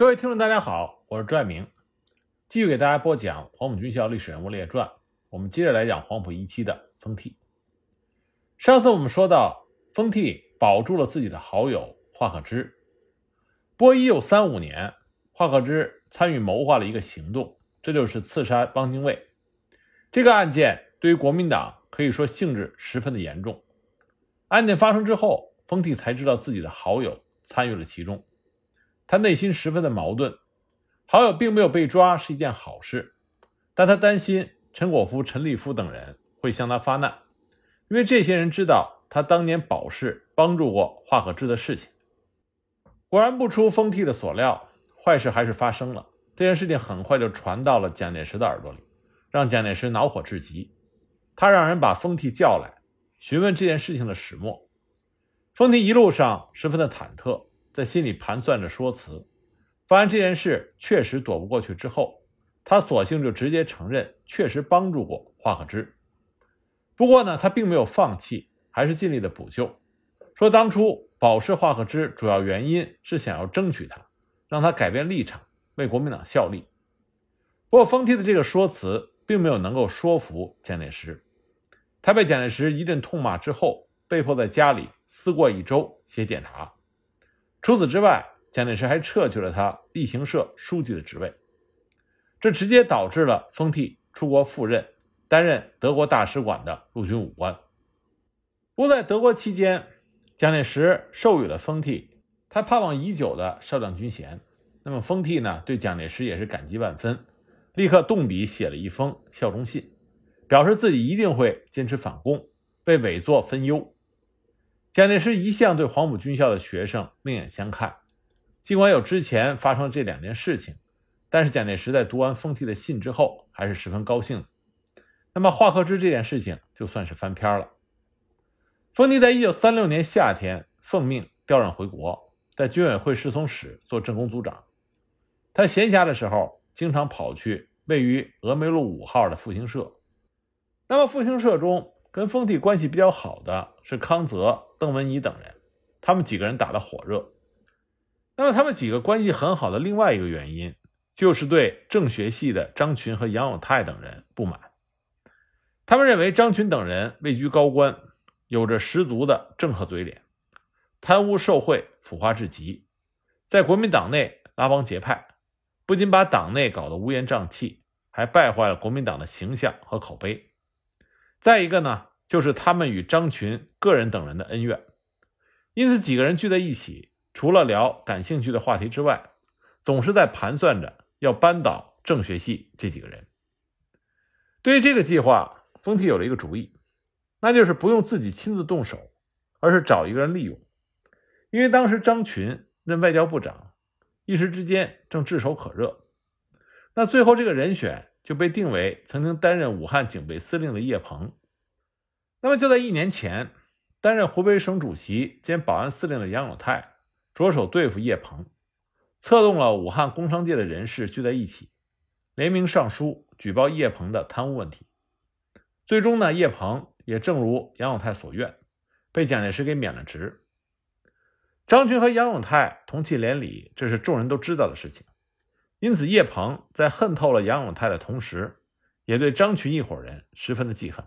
各位听众，大家好，我是朱爱明，继续给大家播讲《黄埔军校历史人物列传》。我们接着来讲黄埔一期的封替。上次我们说到，封替保住了自己的好友华克之。不过，一九三五年，华克之参与谋划了一个行动，这就是刺杀汪精卫。这个案件对于国民党可以说性质十分的严重。案件发生之后，封替才知道自己的好友参与了其中，他内心十分的矛盾。好友并没有被抓是一件好事，但他担心陈果夫、陈立夫等人会向他发难，因为这些人知道他当年保释帮助过华可之的事情。果然不出封替的所料，坏事还是发生了。这件事情很快就传到了蒋介石的耳朵里，让蒋介石恼火至极。他让人把封替叫来，询问这件事情的始末。封替一路上十分的忐忑，在心里盘算着说辞。发现这件事确实躲不过去之后，他索性就直接承认确实帮助过华克之。不过呢，他并没有放弃，还是尽力的补救，说当初保释华克之主要原因是想要争取他，让他改变立场，为国民党效力。不过，封替的这个说辞并没有能够说服蒋介石，他被蒋介石一阵痛骂之后，被迫在家里思过一周写检查。除此之外，蒋介石还撤去了他例行社书记的职位，这直接导致了封替出国赴任，担任德国大使馆的陆军武官。不过在德国期间，蒋介石授予了封替他盼望已久的少将军衔。那么封替呢，对蒋介石也是感激万分，立刻动笔写了一封效忠信，表示自己一定会坚持反攻，为委座分忧。蒋介石一向对黄埔军校的学生另眼相看。尽管有之前发生这两件事情，但是蒋介石在读完封替的信之后，还是十分高兴。那么华克之这件事情就算是翻篇了。封替在一九三六年夏天奉命调任回国，在军委会侍从室做政工组长。他闲暇的时候，经常跑去位于峨眉路五号的复兴社。那么复兴社中跟封替关系比较好的是康泽、邓文仪等人，他们几个人打得火热。那么他们几个关系很好的另外一个原因，就是对政学系的张群和杨永泰等人不满。他们认为张群等人位居高官，有着十足的政客嘴脸，贪污受贿、腐化至极，在国民党内拉帮结派，不仅把党内搞得乌烟瘴气，还败坏了国民党的形象和口碑。再一个呢，就是他们与张群个人等人的恩怨，因此几个人聚在一起。除了聊感兴趣的话题之外，总是在盘算着要扳倒政学系这几个人。对于这个计划，封替有了一个主意，那就是不用自己亲自动手，而是找一个人利用。因为当时张群任外交部长，一时之间正炙手可热。那最后这个人选就被定为曾经担任武汉警备司令的叶鹏。那么就在一年前，担任湖北省主席兼保安司令的杨永泰。着手对付叶鹏，策动了武汉工商界的人士聚在一起，联名上书举报叶鹏的贪污问题。最终呢，叶鹏也正如杨永泰所愿，被蒋介石给免了职。张群和杨永泰同气连理，这是众人都知道的事情。因此，叶鹏在恨透了杨永泰的同时，也对张群一伙人十分的记恨。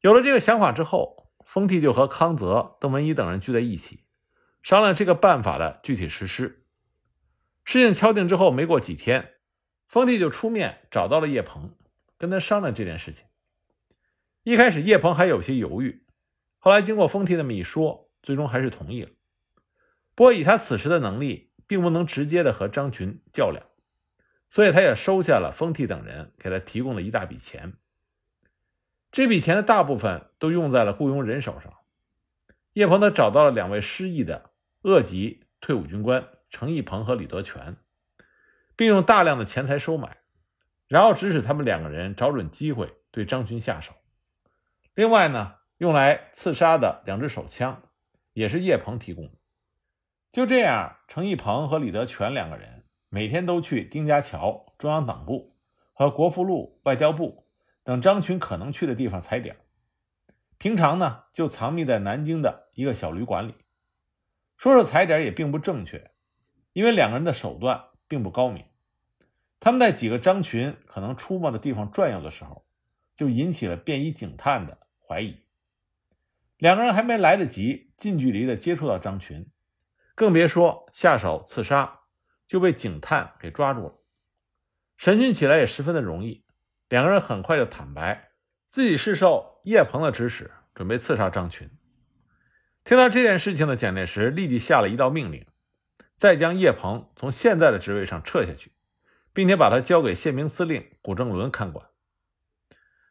有了这个想法之后，封替就和康泽、邓文一等人聚在一起。商量这个办法的具体实施。事情敲定之后，没过几天，封替就出面找到了叶鹏，跟他商量这件事情。一开始，叶鹏还有些犹豫，后来经过封替这么一说，最终还是同意了。不过，以他此时的能力，并不能直接的和张群较量，所以他也收下了封替等人给他提供的一大笔钱。这笔钱的大部分都用在了雇佣人手上。叶鹏他找到了两位失意的恶籍退伍军官程义鹏和李德全，并用大量的钱财收买，然后指使他们两个人找准机会对张群下手。另外呢，用来刺杀的两支手枪也是叶鹏提供的。就这样，程义鹏和李德全两个人每天都去丁家桥、中央党部和国富路、外交部等张群可能去的地方踩点。平常呢，就藏匿在南京的一个小旅馆里。说是踩点也并不正确，因为两个人的手段并不高明，他们在几个张群可能出没的地方转悠的时候，就引起了便衣警探的怀疑。两个人还没来得及近距离的接触到张群，更别说下手刺杀，就被警探给抓住了。审讯起来也十分的容易，两个人很快就坦白自己是受叶鹏的指使，准备刺杀张群。听到这件事情的蒋介石立即下了一道命令，再将叶鹏从现在的职位上撤下去，并且把他交给宪兵司令古正伦看管。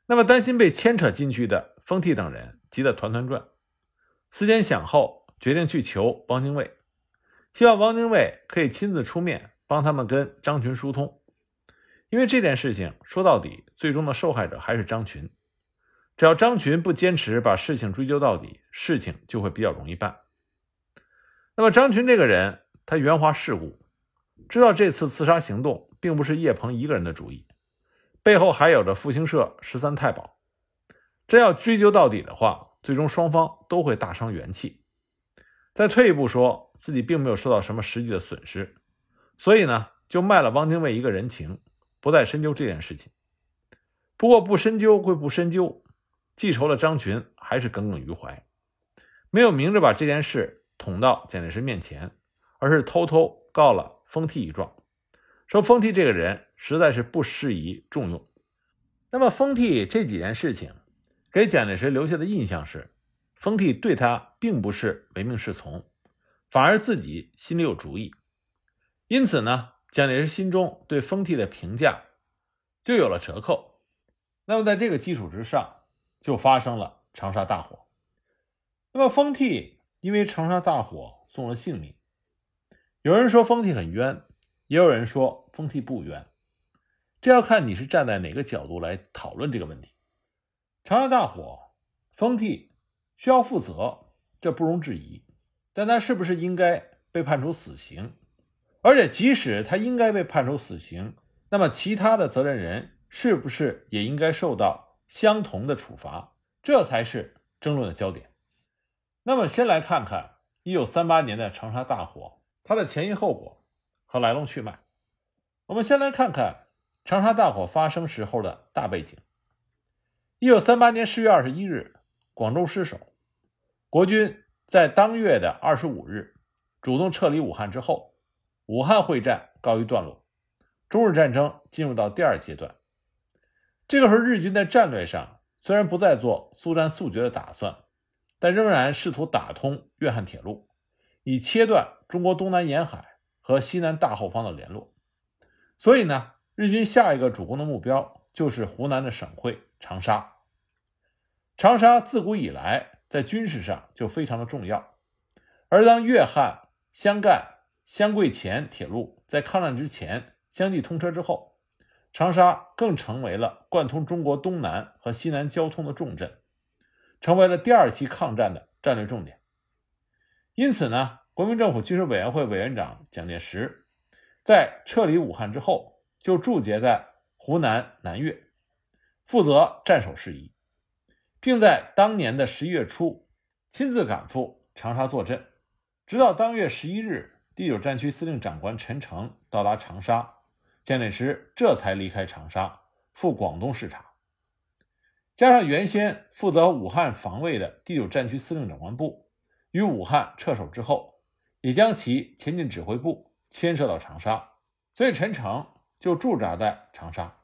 那么，担心被牵扯进去的封替等人急得团团转，思前想后，决定去求汪精卫，希望汪精卫可以亲自出面帮他们跟张群疏通。因为这件事情说到底，最终的受害者还是张群。只要张群不坚持把事情追究到底，事情就会比较容易办。那么张群这个人，他圆滑世故，知道这次刺杀行动并不是叶鹏一个人的主意，背后还有着复兴社十三太保。真要追究到底的话，最终双方都会大伤元气。再退一步说，自己并没有受到什么实际的损失，所以呢，就卖了汪精卫一个人情，不再深究这件事情。不过不深究归不深究。记仇的张群还是耿耿于怀，没有明着把这件事捅到蒋介石面前，而是偷偷告了封替一状，说封替这个人实在是不适宜重用。那么封替这几件事情给蒋介石留下的印象是，封替对他并不是唯命是从，反而自己心里有主意。因此呢，蒋介石心中对封替的评价就有了折扣。那么在这个基础之上。就发生了长沙大火。那么封替因为长沙大火送了性命。有人说封替很冤，也有人说封替不冤，这要看你是站在哪个角度来讨论这个问题。长沙大火，封替需要负责，这不容置疑。但他是不是应该被判处死刑？而且即使他应该被判处死刑，那么其他的责任人是不是也应该受到？相同的处罚，这才是争论的焦点。那么，先来看看1938年的长沙大火，它的前因后果和来龙去脉。我们先来看看长沙大火发生时候的大背景。1938年10月21日，广州失守，国军在当月的25日主动撤离武汉之后，武汉会战告一段落，中日战争进入到第二阶段。这个时候，日军在战略上虽然不再做速战速决的打算，但仍然试图打通粤汉铁路，以切断中国东南沿海和西南大后方的联络。所以呢，日军下一个主攻的目标就是湖南的省会长沙。长沙自古以来在军事上就非常的重要，而当粤汉湘赣湘桂黔铁路在抗战之前相继通车之后。长沙更成为了贯通中国东南和西南交通的重镇，成为了第二期抗战的战略重点。因此呢，国民政府军事委员会委员长蒋介石在撤离武汉之后，就驻节在湖南南岳，负责战守事宜，并在当年的十一月初亲自赶赴长沙坐镇，直到当月十一日，第九战区司令长官陈诚到达长沙。蒋介石这才离开长沙，赴广东视察。加上原先负责武汉防卫的第九战区司令长官部，与武汉撤守之后，也将其前进指挥部迁设到长沙，所以陈诚就驻扎在长沙。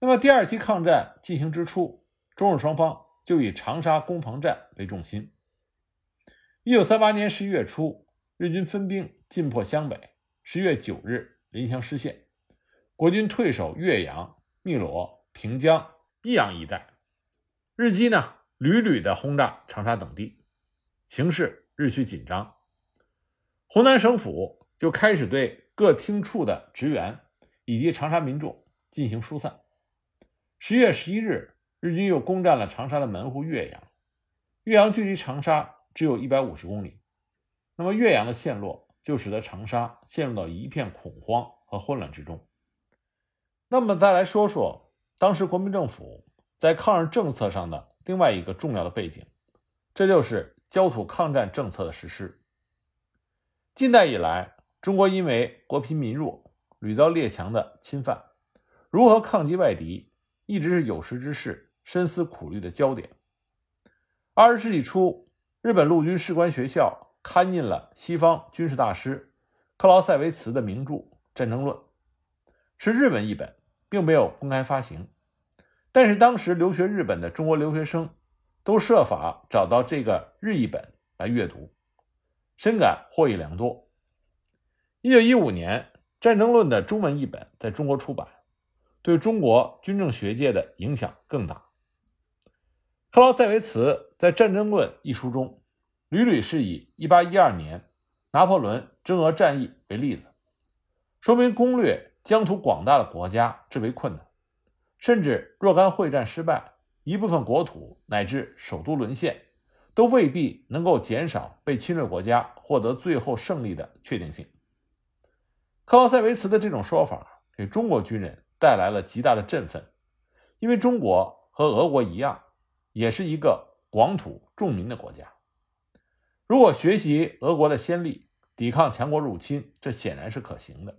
那么第二期抗战进行之初，中日双方就以长沙攻防战为重心。一九三八年十一月初，日军分兵进破湘北，十月九日。临湘失陷，国军退守岳阳、汨罗、平江、益阳一带，日机呢屡屡的轰炸长沙等地，形势日趋紧张。湖南省府就开始对各厅处的职员以及长沙民众进行疏散。十月十一日，日军又攻占了长沙的门户岳阳，岳阳距离长沙只有一百五十公里，那么岳阳的陷落。就使得长沙陷入到一片恐慌和混乱之中。那么，再来说说当时国民政府在抗日政策上的另外一个重要的背景，这就是焦土抗战政策的实施。近代以来，中国因为国贫民弱，屡遭列强的侵犯，如何抗击外敌，一直是有识之士深思苦虑的焦点。二十世纪初，日本陆军士官学校刊印了西方军事大师克劳塞维茨的名著《战争论》，是日文译本，并没有公开发行。但是当时留学日本的中国留学生都设法找到这个日译本来阅读，深感获益良多。一九一五年，《战争论》的中文译本在中国出版，对中国军政学界的影响更大。克劳塞维茨在《战争论》一书中，屡屡是以一八一二年拿破仑征俄战役为例子，说明攻略疆土广大的国家至为困难。甚至若干会战失败，一部分国土乃至首都沦陷，都未必能够减少被侵略国家获得最后胜利的确定性。克劳塞维茨的这种说法给中国军人带来了极大的振奋，因为中国和俄国一样，也是一个广土重民的国家。如果学习俄国的先例，抵抗强国入侵，这显然是可行的。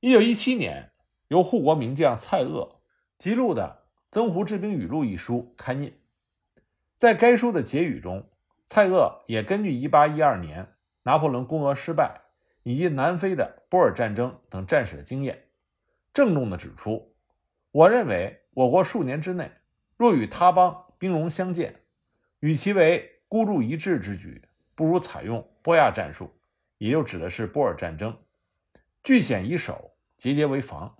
一九一七年。由护国名将蔡锷辑录的《曾胡治兵语录》一书刊印，在该书的结语中，蔡锷也根据1812年拿破仑攻俄失败以及南非的波尔战争等战史的经验，郑重地指出：“我认为我国数年之内若与他邦兵戎相见，与其为孤注一掷之举，不如采用波亚战术，也就指的是波尔战争，据险以守，节节为防。”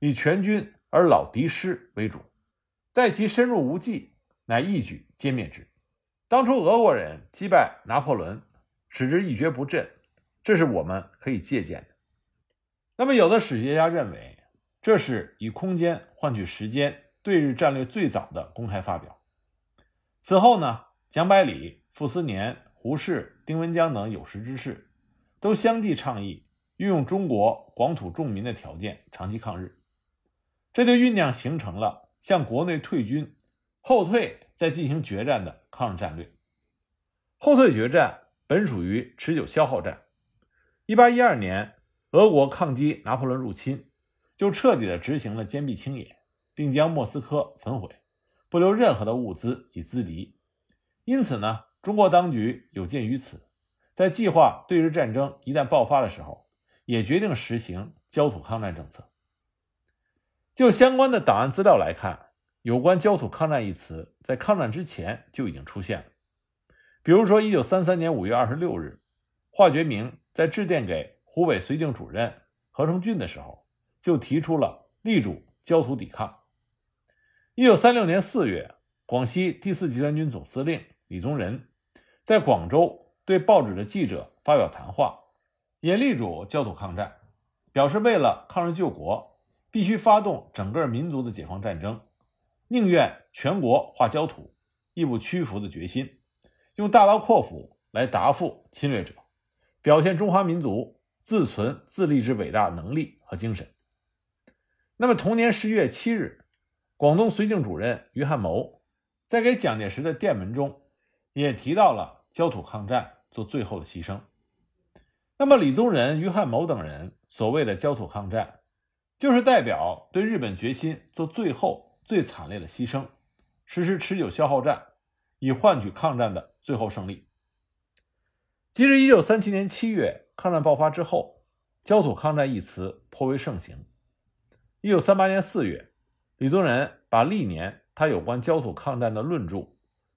以全军而老敌师为主，待其深入无计，乃一举歼灭之。当初俄国人击败拿破仑，使之一蹶不振，这是我们可以借鉴的。那么，有的史学家认为，这是以空间换取时间对日战略最早的公开发表。此后呢，蒋百里、傅斯年、胡适、丁文江等有识之士，都相继倡议运用中国广土重民的条件，长期抗日。这就酝酿形成了向国内退军、后退再进行决战的抗日战略。后退决战本属于持久消耗战。一八一二年，俄国抗击拿破仑入侵，就彻底的执行了坚壁清野，并将莫斯科焚毁，不留任何的物资以资敌。因此呢，中国当局有鉴于此，在计划对日战争一旦爆发的时候，也决定实行焦土抗战政策。就相关的档案资料来看，有关“焦土抗战”一词在抗战之前就已经出现了。比如说，一九三三年五月二十六日，华觉明在致电给湖北绥靖主任何成俊的时候，就提出了力主焦土抵抗。一九三六年四月，广西第四集团军总司令李宗仁在广州对报纸的记者发表谈话，也力主焦土抗战，表示为了抗日救国。必须发动整个民族的解放战争，宁愿全国化焦土，亦不屈服的决心，用大刀阔斧来答复侵略者，表现中华民族自存自立之伟大能力和精神。那么，同年十一月七日，广东绥靖主任于汉谋在给蒋介石的电文中，也提到了焦土抗战做最后的牺牲。那么，李宗仁、于汉谋等人所谓的焦土抗战。就是代表对日本决心做最后最惨烈的牺牲，实施持久消耗战，以换取抗战的最后胜利。即至一九三七年七月，抗战爆发之后，“焦土抗战”一词颇为盛行。一九三八年四月，李宗仁把历年他有关焦土抗战的论著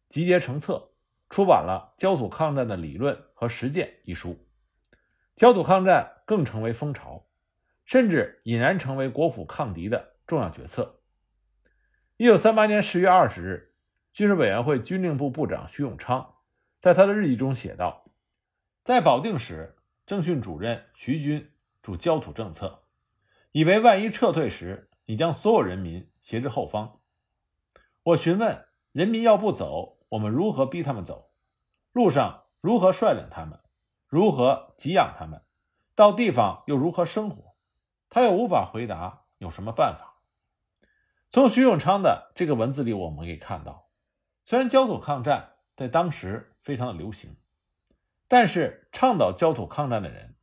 集结成册，出版了《焦土抗战的理论和实践》一书，焦土抗战更成为风潮。甚至引然成为国府抗敌的重要决策。一九三八年十月二十日，军事委员会军令部部长徐永昌在他的日记中写道：“在保定时，政训主任徐军主焦土政策，以为万一撤退时，你将所有人民挟至后方。我询问人民要不走，我们如何逼他们走？路上如何率领他们？如何给养他们？到地方又如何生活？”他又无法回答，有什么办法？从徐永昌的这个文字里，我们可以看到，虽然焦土抗战在当时非常的流行，但是倡导焦土抗战的人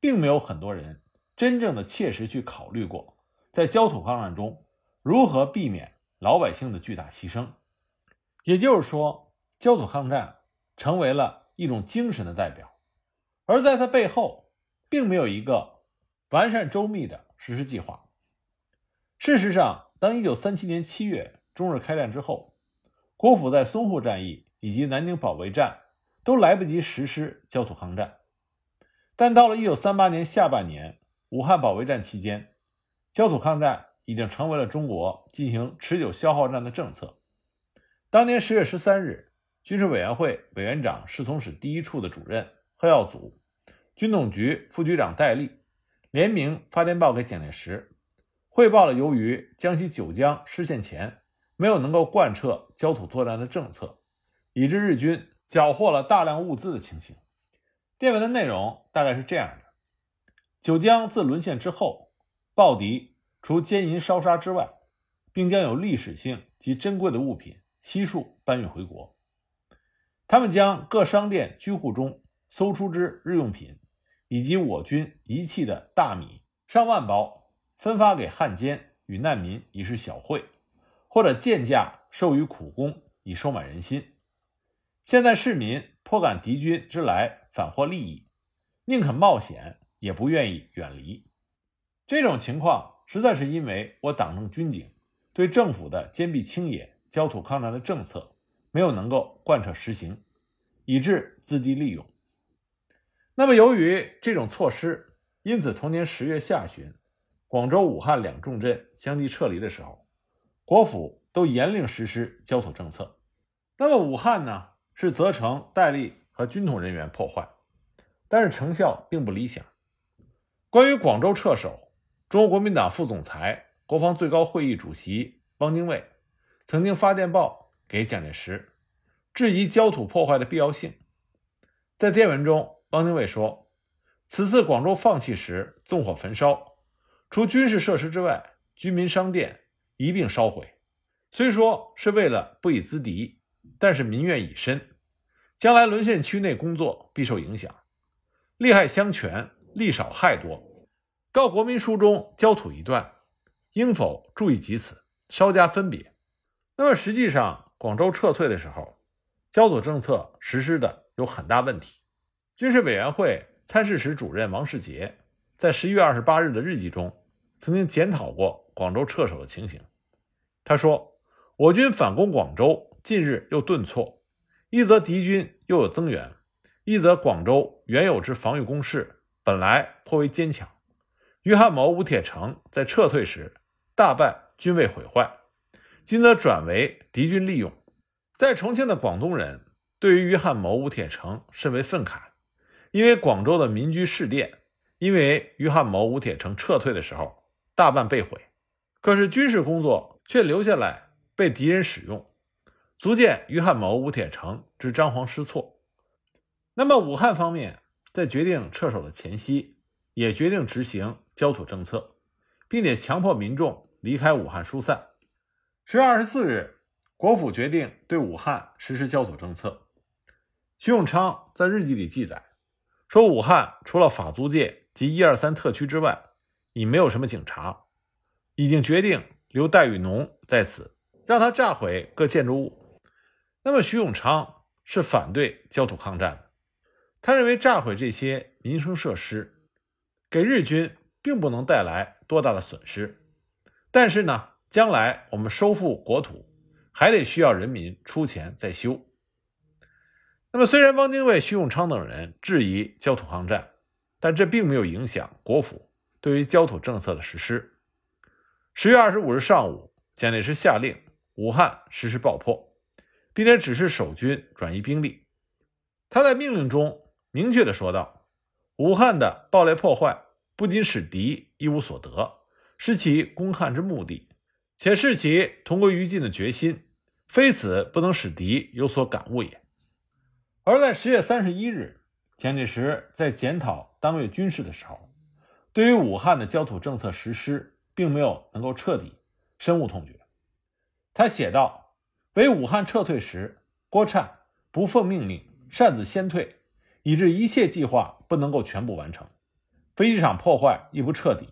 并没有很多人真正的切实去考虑过，在焦土抗战中如何避免老百姓的巨大牺牲。也就是说，焦土抗战成为了一种精神的代表，而在它背后，并没有一个完善周密的实施计划。事实上，当1937年7月中日开战之后，国府在淞沪战役以及南京保卫战都来不及实施焦土抗战，但到了1938年下半年，武汉保卫战期间，焦土抗战已经成为了中国进行持久消耗战的政策。当年10月13日，军事委员会委员长侍从室第一处的主任贺耀祖、军统局副局长戴笠联名发电报给蒋介石。汇报了由于江西九江失陷前没有能够贯彻焦土作战的政策，以致日军缴获了大量物资的情形。电文的内容大概是这样的：九江自沦陷之后，暴敌除奸淫烧杀之外，并将有历史性及珍贵的物品悉数搬运回国。他们将各商店居户中搜出之日用品，以及我军遗弃的大米上万包。分发给汉奸与难民以示小惠，或者贱价授予苦工以收买人心。现在市民颇感敌军之来反获利益，宁肯冒险也不愿意远离。这种情况实在是因为我党政军警对政府的坚壁清野、焦土抗战的政策没有能够贯彻实行，以致资敌利用。那么，由于这种措施，因此同年十月下旬。广州、武汉两重镇相继撤离的时候，国府都严令实施焦土政策。那么武汉呢，是责成戴笠和军统人员破坏，但是成效并不理想。关于广州撤守，中国国民党副总裁、国防最高会议主席汪精卫曾经发电报给蒋介石，质疑焦土破坏的必要性。在电文中，汪精卫说：“此次广州放弃时，纵火焚烧。”除军事设施之外，居民商店一并烧毁。虽说是为了不以资敌，但是民怨已深，将来沦陷区内工作必受影响。利害相权，利少害多。告国民书中焦土一段，应否注意及此，稍加分别？那么实际上，广州撤退的时候，焦土政策实施的有很大问题。军事委员会参事室主任王世杰在十一月二十八日的日记中。曾经检讨过广州撤守的情形，他说：“我军反攻广州，近日又顿挫，一则敌军又有增援，一则广州原有之防御工事本来颇为坚强。于汉谋、吴铁城在撤退时大半均未毁坏，今则转为敌军利用。在重庆的广东人对于于汉谋、吴铁城甚为愤慨，因为广州的民居市店，因为于汉谋、吴铁城撤退的时候。”大半被毁，可是军事工作却留下来被敌人使用，足见于汉谋、吴铁城之张皇失措。那么武汉方面在决定撤守的前夕，也决定执行焦土政策，并且强迫民众离开武汉疏散。十月二十四日，国府决定对武汉实施焦土政策。徐永昌在日记里记载说，武汉除了法租界及一二三特区之外，已没有什么警察，已经决定留戴雨农在此，让他炸毁各建筑物。那么徐永昌是反对焦土抗战的，他认为炸毁这些民生设施，给日军并不能带来多大的损失。但是呢，将来我们收复国土，还得需要人民出钱再修。那么虽然汪精卫、徐永昌等人质疑焦土抗战，但这并没有影响国府。对于焦土政策的实施，十月二十五日上午，蒋介石下令武汉实施爆破，并且指示守军转移兵力。他在命令中明确的说道：“武汉的暴烈破坏不仅使敌一无所得，失其攻汉之目的，且是其同归于尽的决心，非此不能使敌有所感悟也。”而在十月三十一日，蒋介石在检讨当月军事的时候。对于武汉的焦土政策实施，并没有能够彻底深恶痛绝。他写道：“为武汉撤退时，郭忏不奉命令，擅自先退，以致一切计划不能够全部完成。飞机场破坏亦不彻底，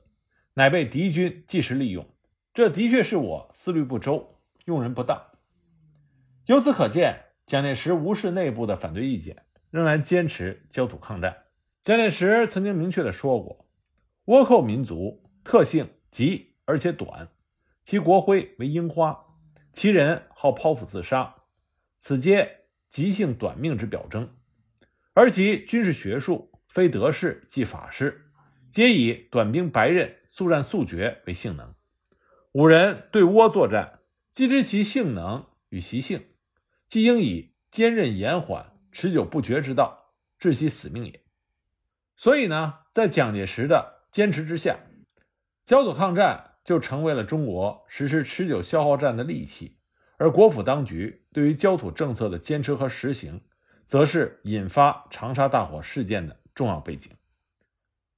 乃被敌军即时利用。这的确是我思虑不周，用人不当。由此可见，蒋介石无视内部的反对意见，仍然坚持焦土抗战。蒋介石曾经明确的说过：“倭寇民族特性急而且短，其国徽为樱花，其人好剖腹自杀，此皆急性短命之表征。而其军事学术非德式即法式，皆以短兵白刃、速战速决为性能。五人对倭作战，既知其性能与习性，即应以坚韧延缓、持久不绝之道，致其死命也。”所以呢，在蒋介石的坚持之下，焦土抗战就成为了中国实施持久消耗战的利器，而国府当局对于焦土政策的坚持和实行，则是引发长沙大火事件的重要背景。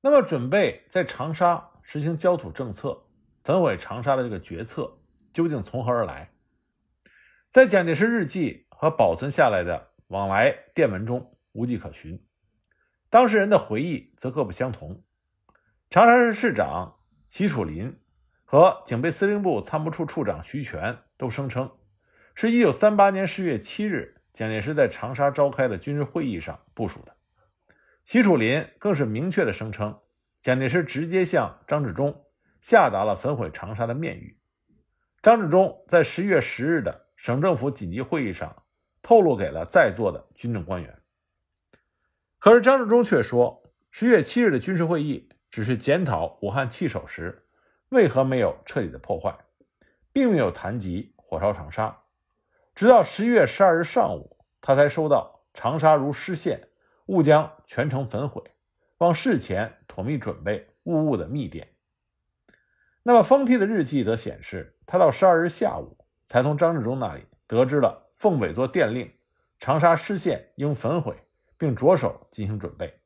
那么，准备在长沙实行焦土政策、焚毁长沙的这个决策，究竟从何而来？在蒋介石日记和保存下来的往来电文中，无迹可寻。当事人的回忆则各不相同。长沙市市长习楚林和警备司令部参谋处处长徐全都声称，是一九三八年十月七日蒋介石在长沙召开的军事会议上部署的。齐楚林更是明确的声称，蒋介石直接向张治中下达了焚毁长沙的面谕。张治中在十一月十日的省政府紧急会议上透露给了在座的军政官员。可是张治中却说，十月七日的军事会议只是检讨武汉弃守时为何没有彻底的破坏，并没有谈及火烧长沙。直到十一月十二日上午，他才收到长沙如失陷，勿将全城焚毁，望事前妥密准备，勿误的密电。那么封替的日记则显示，他到十二日下午才从张治中那里得知了奉委座电令，长沙失陷应焚毁。并着手进行准备。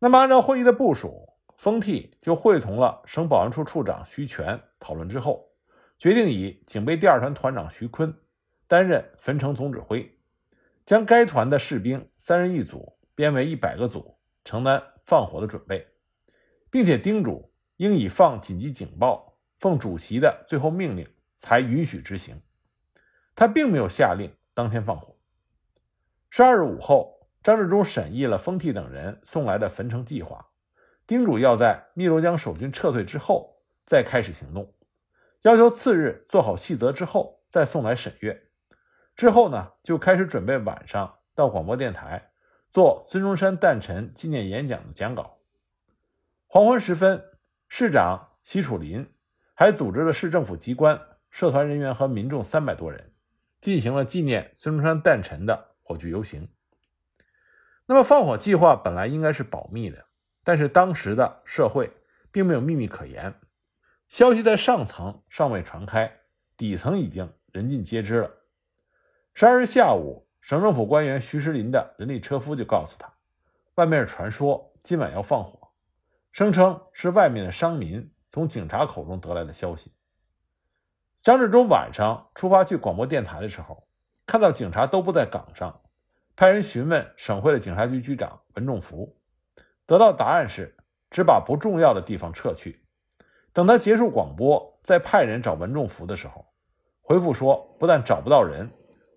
那么，按照会议的部署，封替就会同了省保安处处长徐全讨论之后，决定以警备第二团团长徐坤担任焚城总指挥，将该团的士兵三人一组编为一百个组，承担放火的准备，并且叮嘱应以放紧急警报、奉主席的最后命令才允许执行。他并没有下令当天放火。十二日午后，张治中审议了封替等人送来的焚城计划，叮嘱要在汨罗江守军撤退之后再开始行动，要求次日做好细则之后再送来审阅。之后呢，就开始准备晚上到广播电台做孙中山诞辰纪念演讲的讲稿。黄昏时分，市长习楚林还组织了市政府机关、社团人员和民众三百多人，进行了纪念孙中山诞辰的。火炬游行。那么放火计划本来应该是保密的，但是当时的社会并没有秘密可言，消息在上层尚未传开，底层已经人尽皆知了。十二日下午，省政府官员徐石林的人力车夫就告诉他，外面传说今晚要放火，声称是外面的商民从警察口中得来的消息。张治中晚上出发去广播电台的时候。看到警察都不在岗上，派人询问省会的警察局局长文仲福，得到答案是只把不重要的地方撤去。等他结束广播，再派人找文仲福的时候，回复说不但找不到人，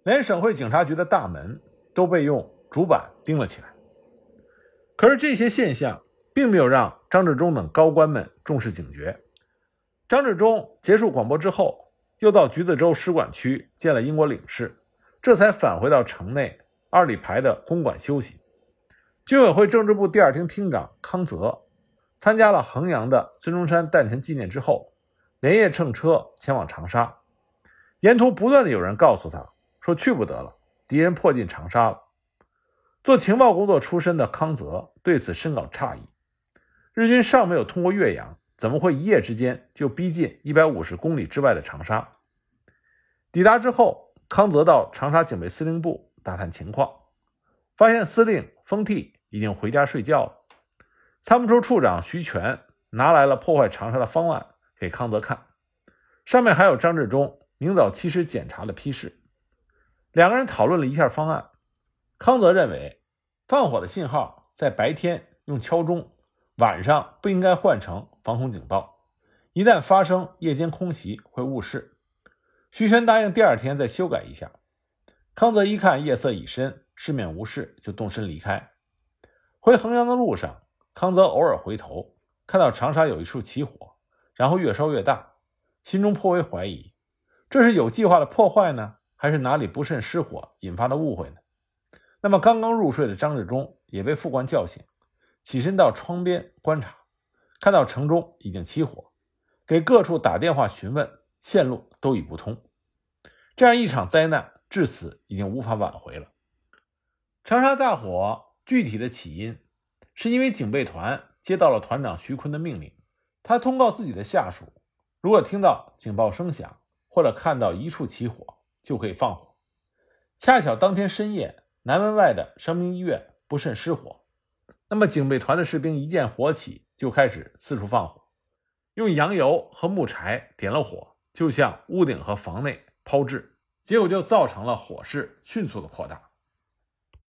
连省会警察局的大门都被用竹板钉了起来。可是这些现象并没有让张治中等高官们重视警觉。张治中结束广播之后，又到橘子洲使馆区见了英国领事。这才返回到城内二里牌的公馆休息。军委会政治部第二厅厅长康泽参加了衡阳的孙中山诞辰纪念之后，连夜乘车前往长沙。沿途不断的有人告诉他说去不得了，敌人迫近长沙了。做情报工作出身的康泽对此深感诧异：日军尚没有通过岳阳，怎么会一夜之间就逼近一百五十公里之外的长沙？抵达之后。康泽到长沙警备司令部打探情况，发现司令封替已经回家睡觉了。参谋处处长徐全拿来了破坏长沙的方案给康泽看，上面还有张治中明早七时检查的批示。两个人讨论了一下方案，康泽认为放火的信号在白天用敲钟，晚上不应该换成防空警报，一旦发生夜间空袭会误事。徐轩答应第二天再修改一下。康泽一看夜色已深，市面无事，就动身离开。回衡阳的路上，康泽偶尔回头，看到长沙有一处起火，然后越烧越大，心中颇为怀疑：这是有计划的破坏呢，还是哪里不慎失火引发的误会呢？那么，刚刚入睡的张志忠也被副官叫醒，起身到窗边观察，看到城中已经起火，给各处打电话询问，线路都已不通。这样一场灾难至此已经无法挽回了。长沙大火具体的起因，是因为警备团接到了团长徐坤的命令，他通告自己的下属，如果听到警报声响或者看到一处起火，就可以放火。恰巧当天深夜。南门外的伤兵医院不慎失火，那么警备团的士兵一见火起，就开始四处放火，用洋油和木柴点了火，就向屋顶和房内抛掷，结果就造成了火势迅速的扩大。